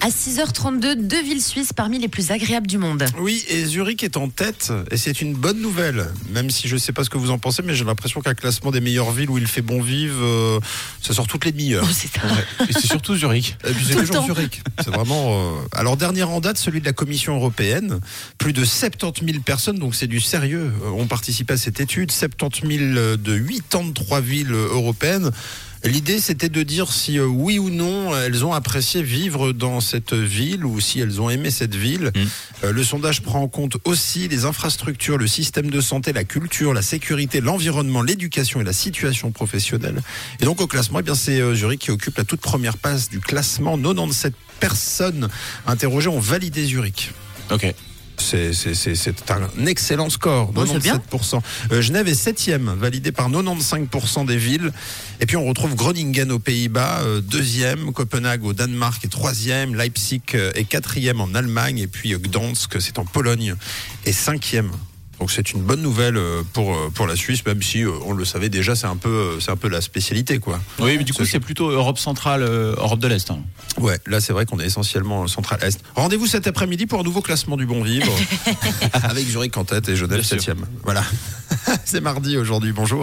À 6h32, deux villes suisses parmi les plus agréables du monde. Oui, et Zurich est en tête, et c'est une bonne nouvelle. Même si je ne sais pas ce que vous en pensez, mais j'ai l'impression qu'un classement des meilleures villes où il fait bon vivre, euh, ça sort toutes les demi-heures. Oh, c'est ça. Et c'est surtout Zurich. Et puis c'est toujours temps. Zurich. C'est vraiment. euh, Alors dernière en date, celui de la Commission européenne. Plus de 70 000 personnes, donc c'est du sérieux, euh, ont participé à cette étude. 70 000 de 83 villes européennes. L'idée, c'était de dire si euh, oui ou non elles ont apprécié vivre dans cette ville ou si elles ont aimé cette ville. Euh, le sondage prend en compte aussi les infrastructures, le système de santé, la culture, la sécurité, l'environnement, l'éducation et la situation professionnelle. Et donc au classement, eh bien c'est euh, Zurich qui occupe la toute première place du classement. 97 personnes interrogées ont validé Zurich. Ok. C'est un excellent score, Bon, c'est bien. 97%. Euh, Genève est septième, validé par 95% des villes. Et puis on retrouve Groningen aux Pays-Bas, euh, deuxième, Copenhague au Danemark est troisième, Leipzig euh, est quatrième en Allemagne, et puis euh, Gdansk, c'est en Pologne, est cinquième. Donc c'est une bonne nouvelle euh, pour, euh, pour la Suisse, même si euh, on le savait déjà, c'est un peu, c'est un peu la spécialité, quoi. Oui, mais du coup, C'est- plutôt Europe centrale, Europe de l'Est. hein. Ouais, là c'est vrai qu'on est essentiellement central-est. Rendez-vous cet après-midi pour un nouveau classement du bon vivre, avec Zurich en tête et Genève Bien sûr. 7 Voilà. c'est mardi aujourd'hui, bonjour.